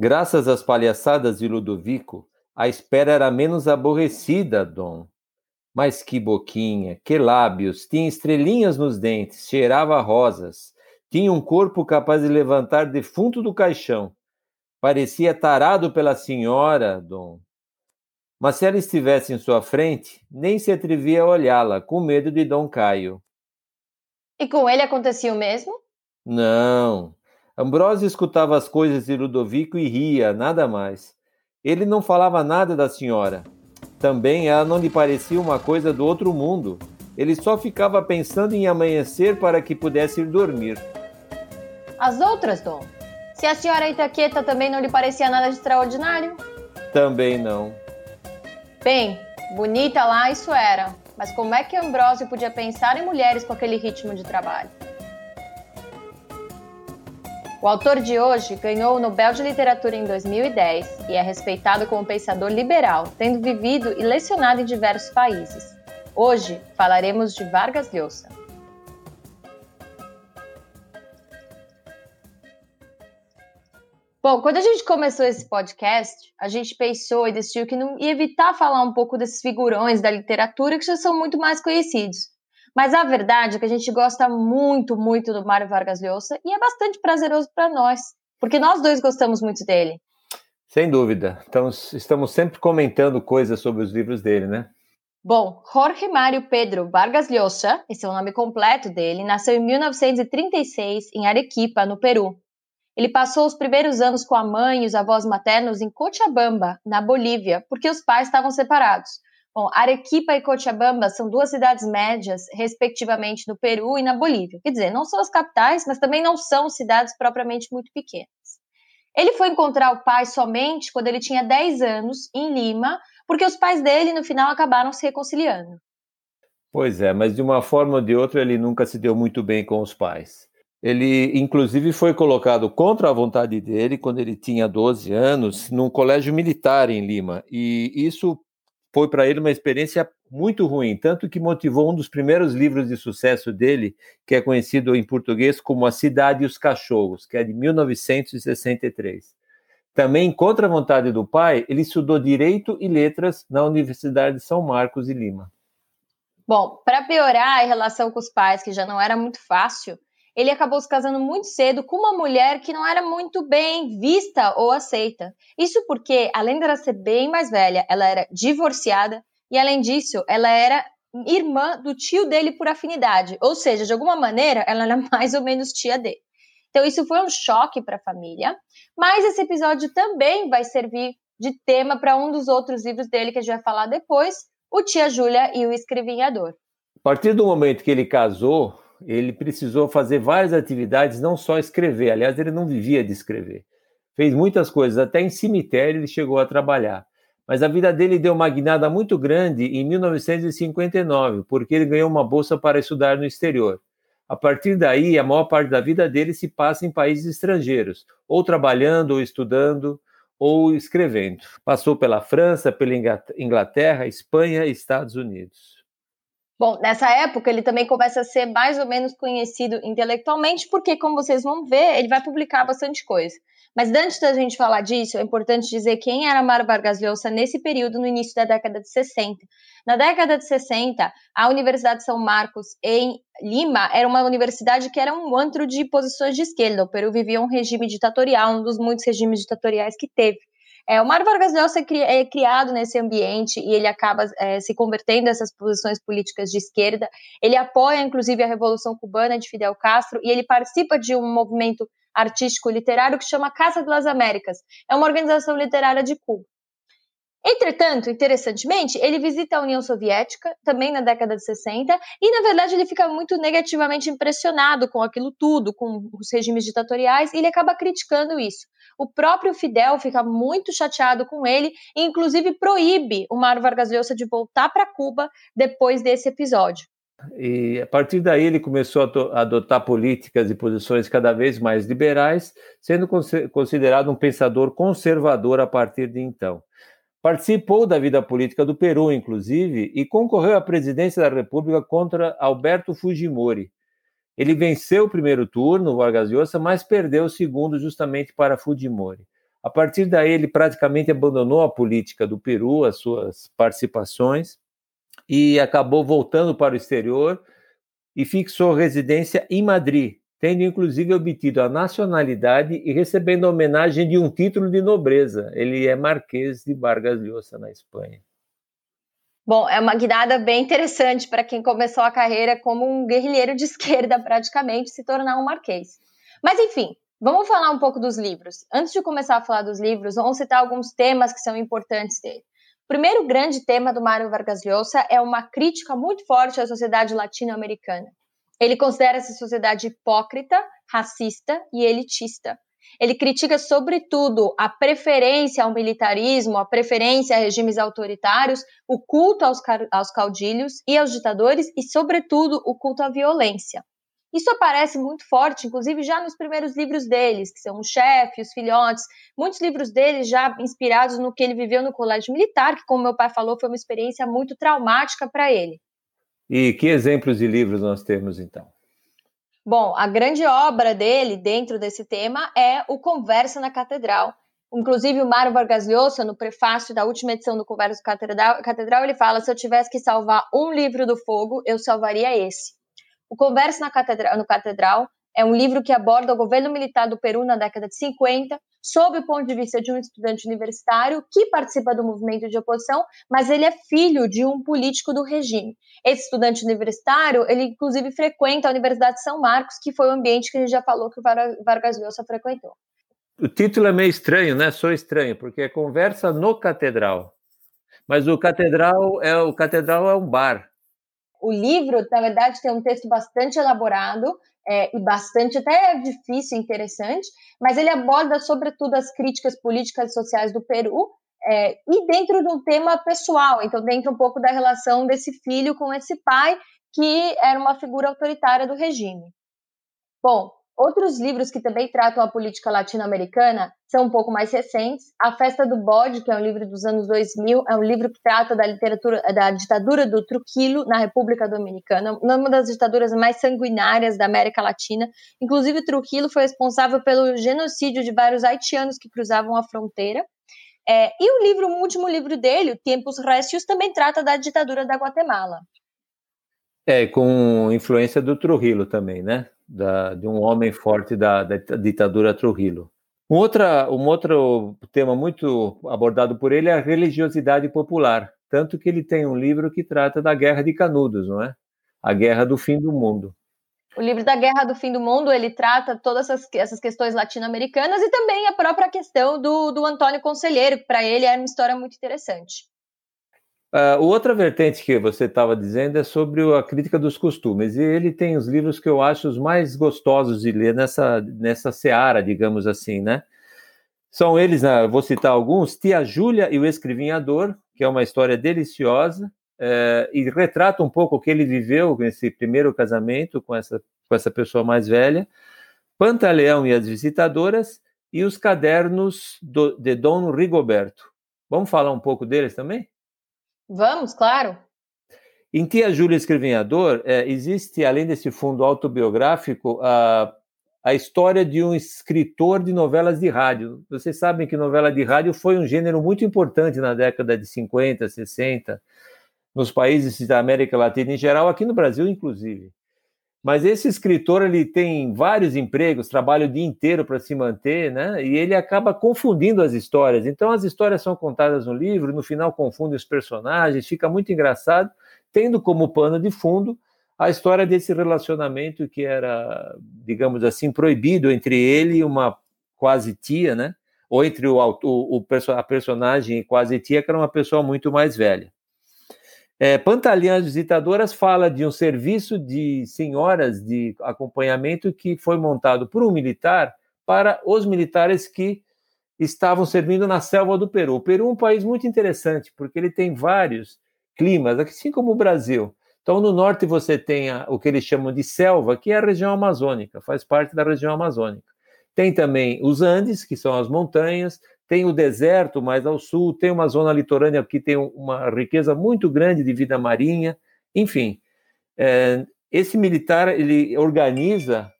Graças às palhaçadas de Ludovico, a espera era menos aborrecida, Dom. Mas que boquinha, que lábios, tinha estrelinhas nos dentes, cheirava rosas, tinha um corpo capaz de levantar defunto do caixão. Parecia tarado pela senhora, Dom. Mas se ela estivesse em sua frente, nem se atrevia a olhá-la, com medo de Dom Caio. E com ele acontecia o mesmo? Não. Ambrósio escutava as coisas de Ludovico e ria, nada mais. Ele não falava nada da senhora. Também ela não lhe parecia uma coisa do outro mundo. Ele só ficava pensando em amanhecer para que pudesse ir dormir. As outras, Dom? Se a senhora Itaqueta também não lhe parecia nada de extraordinário? Também não. Bem, bonita lá isso era, mas como é que Ambrósio podia pensar em mulheres com aquele ritmo de trabalho? O autor de hoje ganhou o Nobel de Literatura em 2010 e é respeitado como pensador liberal, tendo vivido e lecionado em diversos países. Hoje falaremos de Vargas Llosa. Bom, quando a gente começou esse podcast, a gente pensou e decidiu que não ia evitar falar um pouco desses figurões da literatura que já são muito mais conhecidos. Mas a verdade é que a gente gosta muito, muito do Mário Vargas Llosa e é bastante prazeroso para nós, porque nós dois gostamos muito dele. Sem dúvida. Então, estamos sempre comentando coisas sobre os livros dele, né? Bom, Jorge Mário Pedro Vargas Llosa, esse é o nome completo dele, nasceu em 1936 em Arequipa, no Peru. Ele passou os primeiros anos com a mãe e os avós maternos em Cochabamba, na Bolívia, porque os pais estavam separados. Bom, Arequipa e Cochabamba são duas cidades médias, respectivamente, no Peru e na Bolívia. Quer dizer, não são as capitais, mas também não são cidades propriamente muito pequenas. Ele foi encontrar o pai somente quando ele tinha 10 anos, em Lima, porque os pais dele, no final, acabaram se reconciliando. Pois é, mas de uma forma ou de outra ele nunca se deu muito bem com os pais. Ele, inclusive, foi colocado contra a vontade dele, quando ele tinha 12 anos, num colégio militar em Lima. E isso foi para ele uma experiência muito ruim, tanto que motivou um dos primeiros livros de sucesso dele, que é conhecido em português como A Cidade e os Cachorros, que é de 1963. Também, contra a vontade do pai, ele estudou Direito e Letras na Universidade de São Marcos de Lima. Bom, para piorar a relação com os pais, que já não era muito fácil, ele acabou se casando muito cedo com uma mulher que não era muito bem vista ou aceita. Isso porque, além dela ser bem mais velha, ela era divorciada e, além disso, ela era irmã do tio dele por afinidade. Ou seja, de alguma maneira, ela era mais ou menos tia dele. Então, isso foi um choque para a família. Mas esse episódio também vai servir de tema para um dos outros livros dele que a gente vai falar depois, O Tia Júlia e o Escrivinhador. A partir do momento que ele casou, ele precisou fazer várias atividades, não só escrever. Aliás, ele não vivia de escrever. Fez muitas coisas, até em cemitério ele chegou a trabalhar. Mas a vida dele deu uma guinada muito grande em 1959, porque ele ganhou uma bolsa para estudar no exterior. A partir daí, a maior parte da vida dele se passa em países estrangeiros, ou trabalhando, ou estudando, ou escrevendo. Passou pela França, pela Inglaterra, Espanha e Estados Unidos. Bom, nessa época ele também começa a ser mais ou menos conhecido intelectualmente, porque, como vocês vão ver, ele vai publicar bastante coisa. Mas antes da gente falar disso, é importante dizer quem era Mário Vargas Llosa nesse período, no início da década de 60. Na década de 60, a Universidade de São Marcos, em Lima, era uma universidade que era um antro de posições de esquerda. O Peru vivia um regime ditatorial, um dos muitos regimes ditatoriais que teve. É, o Mário Vargas Llosa é, é criado nesse ambiente e ele acaba é, se convertendo nessas posições políticas de esquerda. Ele apoia, inclusive, a Revolução Cubana de Fidel Castro e ele participa de um movimento artístico literário que chama Casa das Américas. É uma organização literária de Cuba. Entretanto, interessantemente, ele visita a União Soviética, também na década de 60, e na verdade ele fica muito negativamente impressionado com aquilo tudo, com os regimes ditatoriais, e ele acaba criticando isso. O próprio Fidel fica muito chateado com ele e, inclusive, proíbe o Mário Vargas Llosa de voltar para Cuba depois desse episódio. E a partir daí ele começou a adotar políticas e posições cada vez mais liberais, sendo considerado um pensador conservador a partir de então. Participou da vida política do Peru, inclusive, e concorreu à presidência da República contra Alberto Fujimori. Ele venceu o primeiro turno, Vargas Llosa, mas perdeu o segundo justamente para Fujimori. A partir daí, ele praticamente abandonou a política do Peru, as suas participações, e acabou voltando para o exterior e fixou residência em Madrid, tendo inclusive obtido a nacionalidade e recebendo a homenagem de um título de nobreza. Ele é Marquês de Vargas Llosa, na Espanha. Bom, é uma guinada bem interessante para quem começou a carreira como um guerrilheiro de esquerda, praticamente, se tornar um marquês. Mas, enfim, vamos falar um pouco dos livros. Antes de começar a falar dos livros, vamos citar alguns temas que são importantes dele. O primeiro grande tema do Mário Vargas Llosa é uma crítica muito forte à sociedade latino-americana. Ele considera essa sociedade hipócrita, racista e elitista. Ele critica, sobretudo, a preferência ao militarismo, a preferência a regimes autoritários, o culto aos, aos caudilhos e aos ditadores e, sobretudo, o culto à violência. Isso aparece muito forte, inclusive já nos primeiros livros deles, que são o chefe, os filhotes, muitos livros deles já inspirados no que ele viveu no colégio militar, que, como meu pai falou, foi uma experiência muito traumática para ele. E que exemplos de livros nós temos, então? Bom, a grande obra dele, dentro desse tema, é o Conversa na Catedral. Inclusive, o Mário Vargas Llosa, no prefácio da última edição do Conversa Catedral, Catedral, ele fala: se eu tivesse que salvar um livro do fogo, eu salvaria esse. O Conversa na Catedral, no Catedral é um livro que aborda o governo militar do Peru na década de 50, sob o ponto de vista de um estudante universitário que participa do movimento de oposição, mas ele é filho de um político do regime. Esse estudante universitário, ele inclusive frequenta a Universidade de São Marcos, que foi o ambiente que a gente já falou que o Vargas Llosa frequentou. O título é meio estranho, né? Sou estranho, porque é Conversa no Catedral. Mas o catedral é o catedral é um bar. O livro, na verdade, tem um texto bastante elaborado, é, e bastante até difícil e interessante, mas ele aborda sobretudo as críticas políticas e sociais do Peru é, e dentro de um tema pessoal, então dentro um pouco da relação desse filho com esse pai que era uma figura autoritária do regime. Bom, Outros livros que também tratam a política latino-americana são um pouco mais recentes. A Festa do Bode, que é um livro dos anos 2000, é um livro que trata da literatura da ditadura do Truquilo na República Dominicana, uma das ditaduras mais sanguinárias da América Latina. Inclusive, Truquilo foi responsável pelo genocídio de vários haitianos que cruzavam a fronteira. É, e o livro, o último livro dele, Tempos Récios, também trata da ditadura da Guatemala. É, com influência do Trujillo também, né? Da, de um homem forte da, da ditadura Trujillo. Um, outra, um outro tema muito abordado por ele é a religiosidade popular, tanto que ele tem um livro que trata da Guerra de Canudos, não é? A Guerra do Fim do Mundo. O livro da Guerra do Fim do Mundo, ele trata todas essas, essas questões latino-americanas e também a própria questão do, do Antônio Conselheiro, que para ele é uma história muito interessante. Uh, outra vertente que você estava dizendo é sobre a crítica dos costumes, e ele tem os livros que eu acho os mais gostosos de ler nessa, nessa seara, digamos assim, né? São eles, uh, vou citar alguns, Tia Júlia e o Escrivinhador, que é uma história deliciosa, uh, e retrata um pouco o que ele viveu nesse primeiro casamento com essa, com essa pessoa mais velha, Pantaleão e as Visitadoras, e os cadernos do, de Dom Rigoberto. Vamos falar um pouco deles também? Vamos, claro. Em Tia Júlia Escrevinhador, é, existe, além desse fundo autobiográfico, a, a história de um escritor de novelas de rádio. Vocês sabem que novela de rádio foi um gênero muito importante na década de 50, 60, nos países da América Latina em geral, aqui no Brasil, inclusive. Mas esse escritor ele tem vários empregos, trabalha o dia inteiro para se manter, né? E ele acaba confundindo as histórias. Então as histórias são contadas no livro, no final confunde os personagens, fica muito engraçado, tendo como pano de fundo a história desse relacionamento que era, digamos assim, proibido entre ele e uma quase tia, né? Ou entre o, o, o a personagem quase tia, que era uma pessoa muito mais velha. É, Pantaleão Visitadoras fala de um serviço de senhoras de acompanhamento que foi montado por um militar para os militares que estavam servindo na selva do Peru. O Peru é um país muito interessante, porque ele tem vários climas, assim como o Brasil. Então, no norte você tem a, o que eles chamam de selva, que é a região amazônica, faz parte da região amazônica. Tem também os Andes, que são as montanhas, tem o deserto mais ao sul, tem uma zona litorânea que tem uma riqueza muito grande de vida marinha, enfim. É, esse militar, ele organiza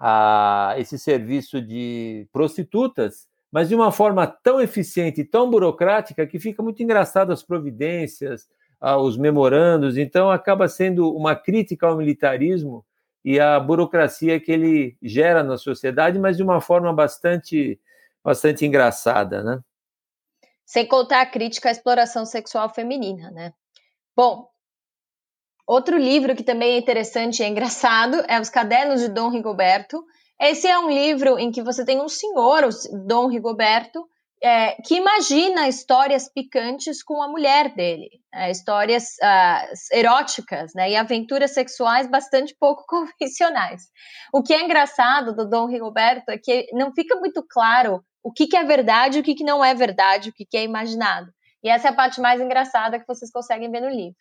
a, esse serviço de prostitutas mas de uma forma tão eficiente tão burocrática que fica muito engraçado as providências, os memorandos, então acaba sendo uma crítica ao militarismo e à burocracia que ele gera na sociedade, mas de uma forma bastante, bastante engraçada, né? Sem contar a crítica à exploração sexual feminina, né? Bom, outro livro que também é interessante e é engraçado é Os Cadernos de Dom Rigoberto. Esse é um livro em que você tem um senhor, Dom Rigoberto, é, que imagina histórias picantes com a mulher dele, é, histórias uh, eróticas né, e aventuras sexuais bastante pouco convencionais. O que é engraçado do Dom Rigoberto é que não fica muito claro o que, que é verdade o que, que não é verdade, o que, que é imaginado. E essa é a parte mais engraçada que vocês conseguem ver no livro.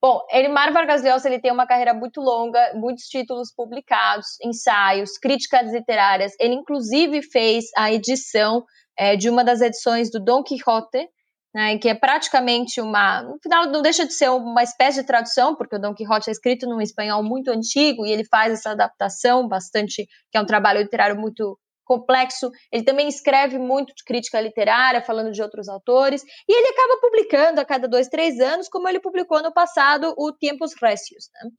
Bom, Elimar Vargas Llosa ele tem uma carreira muito longa, muitos títulos publicados, ensaios, críticas literárias. Ele inclusive fez a edição é, de uma das edições do Dom Quixote, né, que é praticamente uma, no final não deixa de ser uma espécie de tradução, porque o Dom Quixote é escrito num espanhol muito antigo e ele faz essa adaptação bastante, que é um trabalho literário muito complexo. Ele também escreve muito de crítica literária, falando de outros autores, e ele acaba publicando a cada dois, três anos, como ele publicou no passado o Tempos Récios. Né?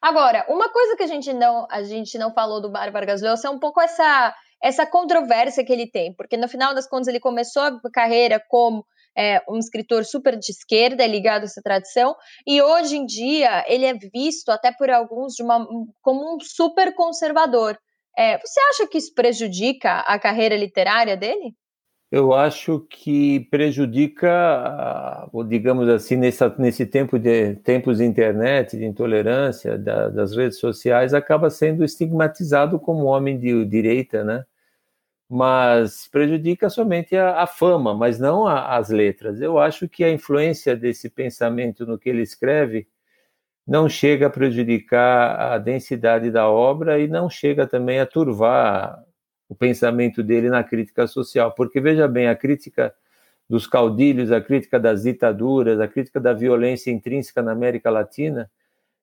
Agora, uma coisa que a gente não a gente não falou do Mário Vargas Llosa é um pouco essa essa controvérsia que ele tem, porque no final das contas ele começou a carreira como é, um escritor super de esquerda, ligado a essa tradição, e hoje em dia ele é visto até por alguns uma, como um super conservador. É, você acha que isso prejudica a carreira literária dele? Eu acho que prejudica, digamos assim, nessa, nesse tempo de tempos de internet, de intolerância, da, das redes sociais, acaba sendo estigmatizado como homem de direita, né? Mas prejudica somente a, a fama, mas não a, as letras. Eu acho que a influência desse pensamento no que ele escreve não chega a prejudicar a densidade da obra e não chega também a turvar o pensamento dele na crítica social, porque veja bem, a crítica dos caudilhos, a crítica das ditaduras, a crítica da violência intrínseca na América Latina,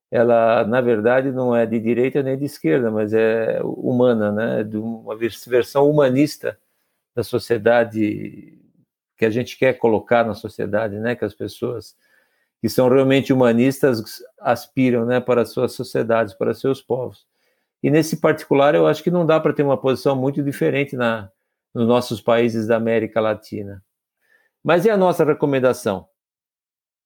ela na verdade não é de direita nem de esquerda, mas é humana, né? De uma versão humanista da sociedade que a gente quer colocar na sociedade, né? Que as pessoas que são realmente humanistas aspiram, né? Para suas sociedades, para seus povos. E nesse particular, eu acho que não dá para ter uma posição muito diferente na, nos nossos países da América Latina. Mas e a nossa recomendação?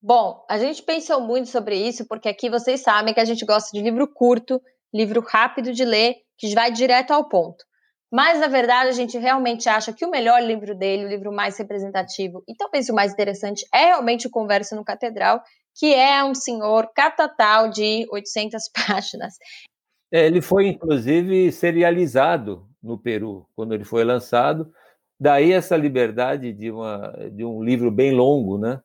Bom, a gente pensou muito sobre isso, porque aqui vocês sabem que a gente gosta de livro curto, livro rápido de ler, que vai direto ao ponto. Mas, na verdade, a gente realmente acha que o melhor livro dele, o livro mais representativo e talvez o mais interessante, é realmente o Conversa no Catedral, que é um senhor catatal de 800 páginas. É, ele foi, inclusive, serializado no Peru, quando ele foi lançado. Daí essa liberdade de, uma, de um livro bem longo, né?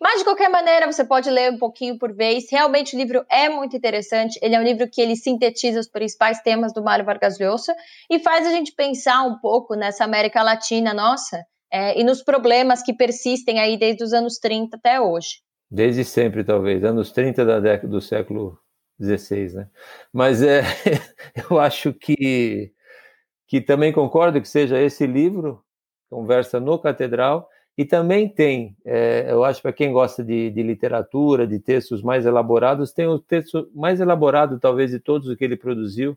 Mas, de qualquer maneira, você pode ler um pouquinho por vez. Realmente, o livro é muito interessante. Ele é um livro que ele sintetiza os principais temas do Mário Vargas Llosa e faz a gente pensar um pouco nessa América Latina nossa é, e nos problemas que persistem aí desde os anos 30 até hoje. Desde sempre, talvez. Anos 30 da década do século 16, né? Mas é, eu acho que, que também concordo que seja esse livro, Conversa no Catedral, e também tem, é, eu acho para quem gosta de, de, literatura, de textos mais elaborados, tem o texto mais elaborado, talvez, de todos o que ele produziu.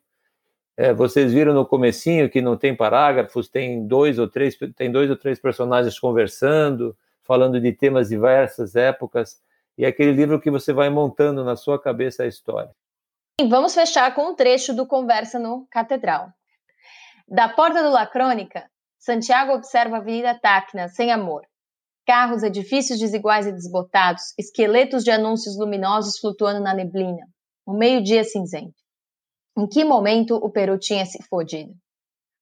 É, vocês viram no comecinho que não tem parágrafos, tem dois ou três, tem dois ou três personagens conversando, falando de temas diversas épocas e é aquele livro que você vai montando na sua cabeça a história. Vamos fechar com um trecho do Conversa no Catedral. Da porta do La Crônica, Santiago observa a Avenida Tacna, sem amor. Carros, edifícios desiguais e desbotados, esqueletos de anúncios luminosos flutuando na neblina. Um meio-dia cinzento. Em que momento o Peru tinha se fodido?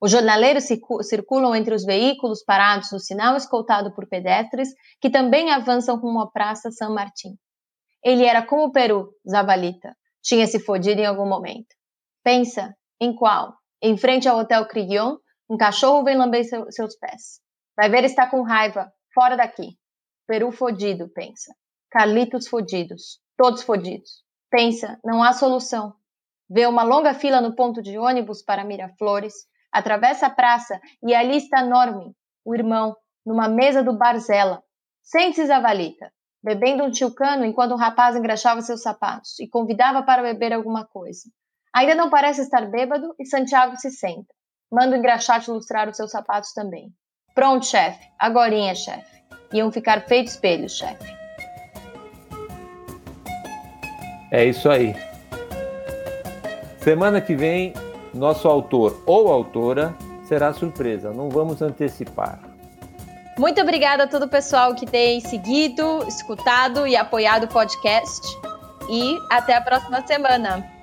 Os jornaleiros circulam entre os veículos parados no sinal escoltado por pedestres que também avançam rumo à Praça San Martín. Ele era como o Peru, Zabalita. Tinha se fodido em algum momento. Pensa, em qual? Em frente ao Hotel Crillon, um cachorro vem lamber seu, seus pés. Vai ver está com raiva. Fora daqui. Peru fodido, pensa. Carlitos fodidos. Todos fodidos. Pensa, não há solução. Vê uma longa fila no ponto de ônibus para Miraflores, atravessa a praça e ali está Norman, o irmão, numa mesa do Barzela. Sente-se, Zavalita, bebendo um tilcano enquanto o rapaz engraxava seus sapatos e convidava para beber alguma coisa. Ainda não parece estar bêbado e Santiago se senta. Manda o engraxate lustrar os seus sapatos também. Pronto, chefe. Agorinha, chefe. Iam ficar feitos espelhos, chefe. É isso aí. Semana que vem, nosso autor ou autora será surpresa. Não vamos antecipar. Muito obrigada a todo o pessoal que tem seguido, escutado e apoiado o podcast. E até a próxima semana.